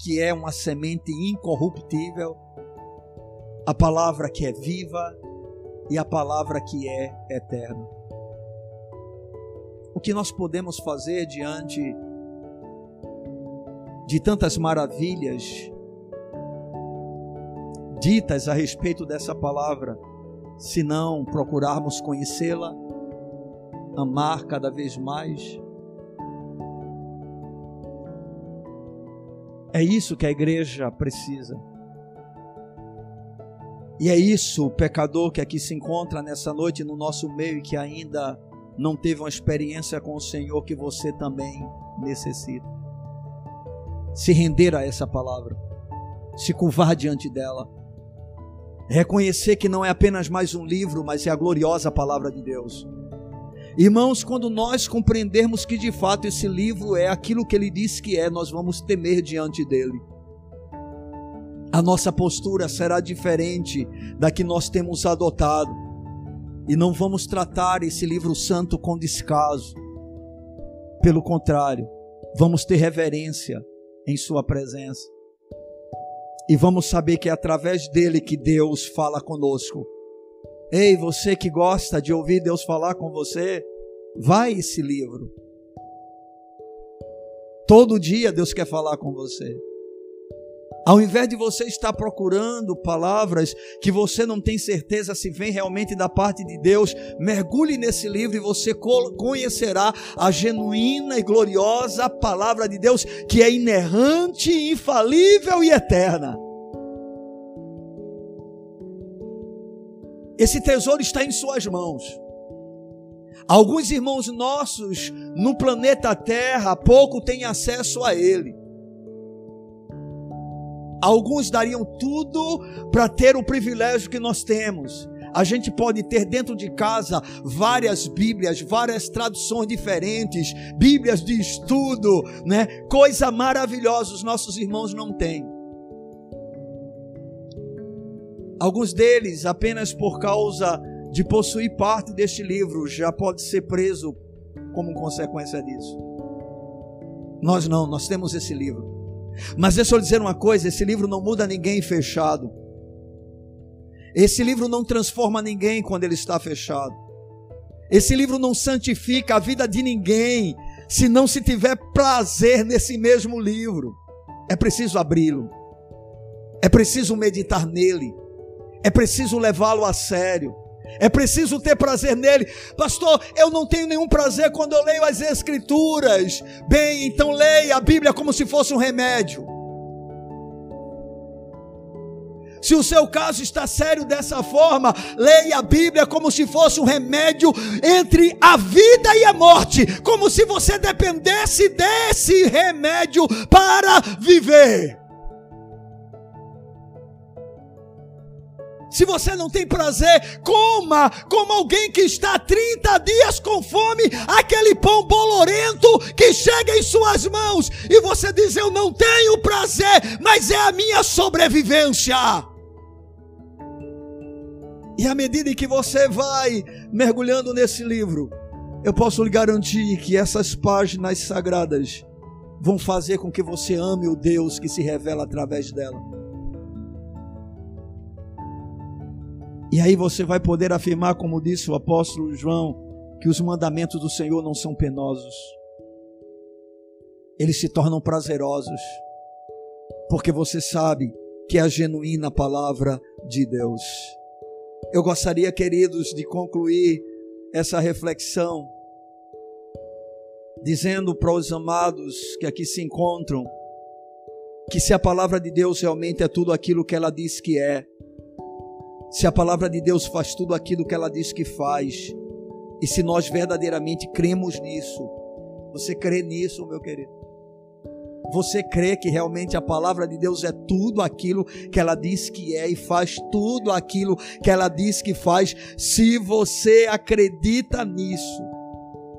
que é uma semente incorruptível, a palavra que é viva e a palavra que é eterna. O que nós podemos fazer diante de tantas maravilhas ditas a respeito dessa palavra, se não procurarmos conhecê-la, amar cada vez mais É isso que a igreja precisa. E é isso, o pecador que aqui se encontra nessa noite no nosso meio e que ainda não teve uma experiência com o Senhor que você também necessita. Se render a essa palavra, se curvar diante dela, reconhecer que não é apenas mais um livro, mas é a gloriosa palavra de Deus. Irmãos, quando nós compreendermos que de fato esse livro é aquilo que ele diz que é, nós vamos temer diante dele. A nossa postura será diferente da que nós temos adotado. E não vamos tratar esse livro santo com descaso. Pelo contrário, vamos ter reverência em Sua presença. E vamos saber que é através dele que Deus fala conosco Ei, você que gosta de ouvir Deus falar com você, vai esse livro. Todo dia Deus quer falar com você. Ao invés de você estar procurando palavras que você não tem certeza se vem realmente da parte de Deus, mergulhe nesse livro e você conhecerá a genuína e gloriosa palavra de Deus, que é inerrante, infalível e eterna. Esse tesouro está em Suas mãos. Alguns irmãos nossos no planeta Terra pouco têm acesso a ele. Alguns dariam tudo para ter o privilégio que nós temos. A gente pode ter dentro de casa várias Bíblias, várias traduções diferentes, Bíblias de estudo, né? Coisa maravilhosa os nossos irmãos não têm. Alguns deles, apenas por causa de possuir parte deste livro, já pode ser preso como consequência disso. Nós não, nós temos esse livro. Mas deixa eu dizer uma coisa: esse livro não muda ninguém fechado. Esse livro não transforma ninguém quando ele está fechado. Esse livro não santifica a vida de ninguém se não se tiver prazer nesse mesmo livro. É preciso abri-lo. É preciso meditar nele é preciso levá-lo a sério. É preciso ter prazer nele. Pastor, eu não tenho nenhum prazer quando eu leio as Escrituras. Bem, então leia a Bíblia como se fosse um remédio. Se o seu caso está sério dessa forma, leia a Bíblia como se fosse um remédio entre a vida e a morte, como se você dependesse desse remédio para viver. Se você não tem prazer, coma como alguém que está 30 dias com fome, aquele pão bolorento que chega em suas mãos e você diz: Eu não tenho prazer, mas é a minha sobrevivência. E à medida que você vai mergulhando nesse livro, eu posso lhe garantir que essas páginas sagradas vão fazer com que você ame o Deus que se revela através dela. E aí você vai poder afirmar, como disse o apóstolo João, que os mandamentos do Senhor não são penosos. eles se tornam prazerosos, porque você sabe que é a genuína palavra de Deus. Eu gostaria, queridos, de concluir essa reflexão dizendo para os amados que aqui se encontram que se a palavra de Deus realmente é tudo aquilo que ela diz que é, se a palavra de Deus faz tudo aquilo que ela diz que faz, e se nós verdadeiramente cremos nisso, você crê nisso, meu querido? Você crê que realmente a palavra de Deus é tudo aquilo que ela diz que é e faz tudo aquilo que ela diz que faz? Se você acredita nisso,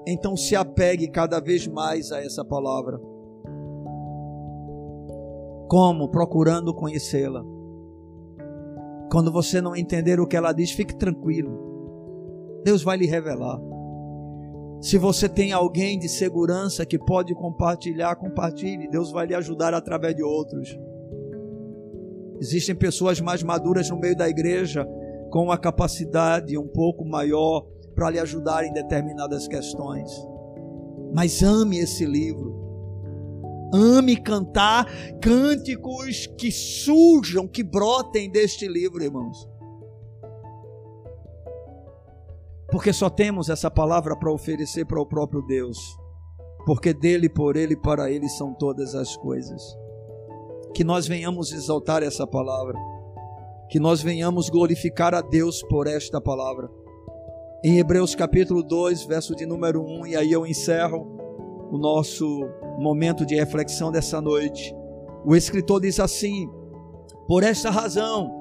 então se apegue cada vez mais a essa palavra. Como? Procurando conhecê-la. Quando você não entender o que ela diz, fique tranquilo. Deus vai lhe revelar. Se você tem alguém de segurança que pode compartilhar, compartilhe. Deus vai lhe ajudar através de outros. Existem pessoas mais maduras no meio da igreja com uma capacidade um pouco maior para lhe ajudar em determinadas questões. Mas ame esse livro. Ame cantar cânticos que surjam, que brotem deste livro, irmãos. Porque só temos essa palavra para oferecer para o próprio Deus. Porque dele, por ele e para ele são todas as coisas. Que nós venhamos exaltar essa palavra. Que nós venhamos glorificar a Deus por esta palavra. Em Hebreus capítulo 2, verso de número 1, e aí eu encerro o nosso momento de reflexão dessa noite. O escritor diz assim: Por esta razão,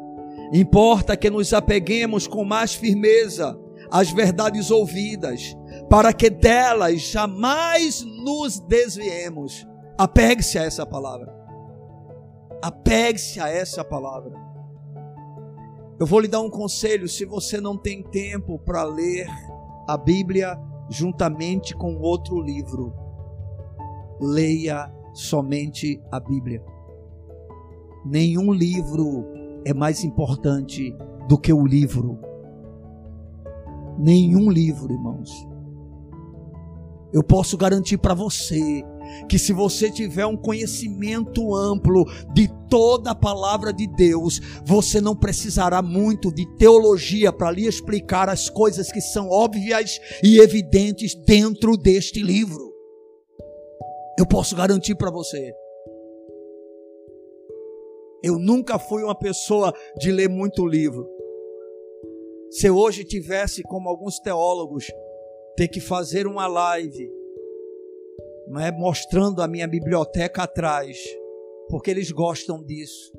importa que nos apeguemos com mais firmeza as verdades ouvidas, para que delas jamais nos desviemos. Apegue-se a essa palavra. Apegue-se a essa palavra. Eu vou lhe dar um conselho: se você não tem tempo para ler a Bíblia juntamente com outro livro, leia somente a Bíblia. Nenhum livro é mais importante do que o livro nenhum livro, irmãos. Eu posso garantir para você que se você tiver um conhecimento amplo de toda a palavra de Deus, você não precisará muito de teologia para lhe explicar as coisas que são óbvias e evidentes dentro deste livro. Eu posso garantir para você. Eu nunca fui uma pessoa de ler muito livro. Se eu hoje tivesse, como alguns teólogos, ter que fazer uma live, não é, mostrando a minha biblioteca atrás, porque eles gostam disso,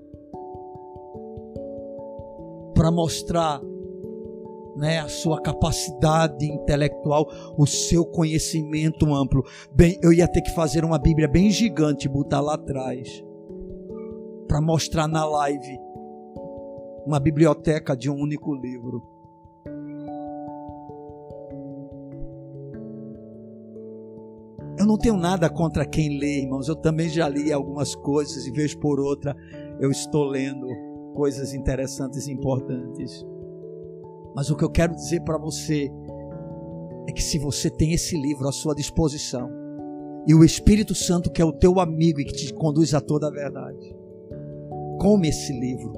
para mostrar né, a sua capacidade intelectual, o seu conhecimento amplo. Bem, eu ia ter que fazer uma Bíblia bem gigante, botar lá atrás, para mostrar na live uma biblioteca de um único livro. Eu não tenho nada contra quem lê, irmãos. Eu também já li algumas coisas e vez por outra eu estou lendo coisas interessantes e importantes. Mas o que eu quero dizer para você é que se você tem esse livro à sua disposição e o Espírito Santo que é o teu amigo e que te conduz a toda a verdade, come esse livro,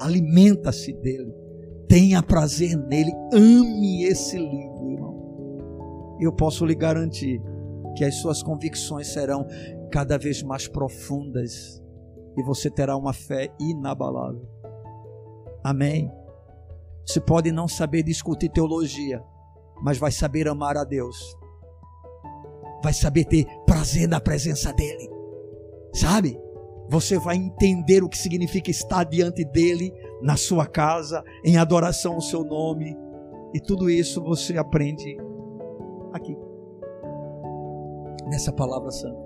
alimenta-se dele, tenha prazer nele, ame esse livro, irmão. Eu posso lhe garantir que as suas convicções serão cada vez mais profundas e você terá uma fé inabalável. Amém. Você pode não saber discutir teologia, mas vai saber amar a Deus. Vai saber ter prazer na presença dEle. Sabe? Você vai entender o que significa estar diante dEle, na sua casa, em adoração ao seu nome. E tudo isso você aprende aqui nessa palavra santa.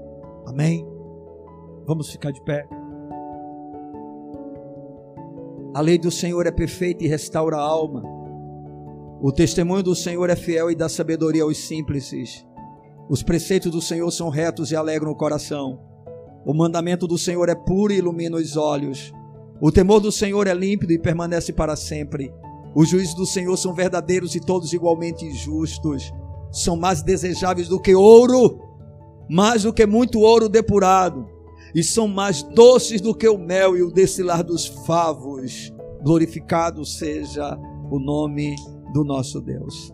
Amém? Vamos ficar de pé. A lei do Senhor é perfeita e restaura a alma. O testemunho do Senhor é fiel e dá sabedoria aos simples. Os preceitos do Senhor são retos e alegram o coração. O mandamento do Senhor é puro e ilumina os olhos. O temor do Senhor é límpido e permanece para sempre. Os juízos do Senhor são verdadeiros e todos igualmente justos. São mais desejáveis do que ouro mais do que muito ouro depurado, e são mais doces do que o mel e o destilar dos favos. Glorificado seja o nome do nosso Deus.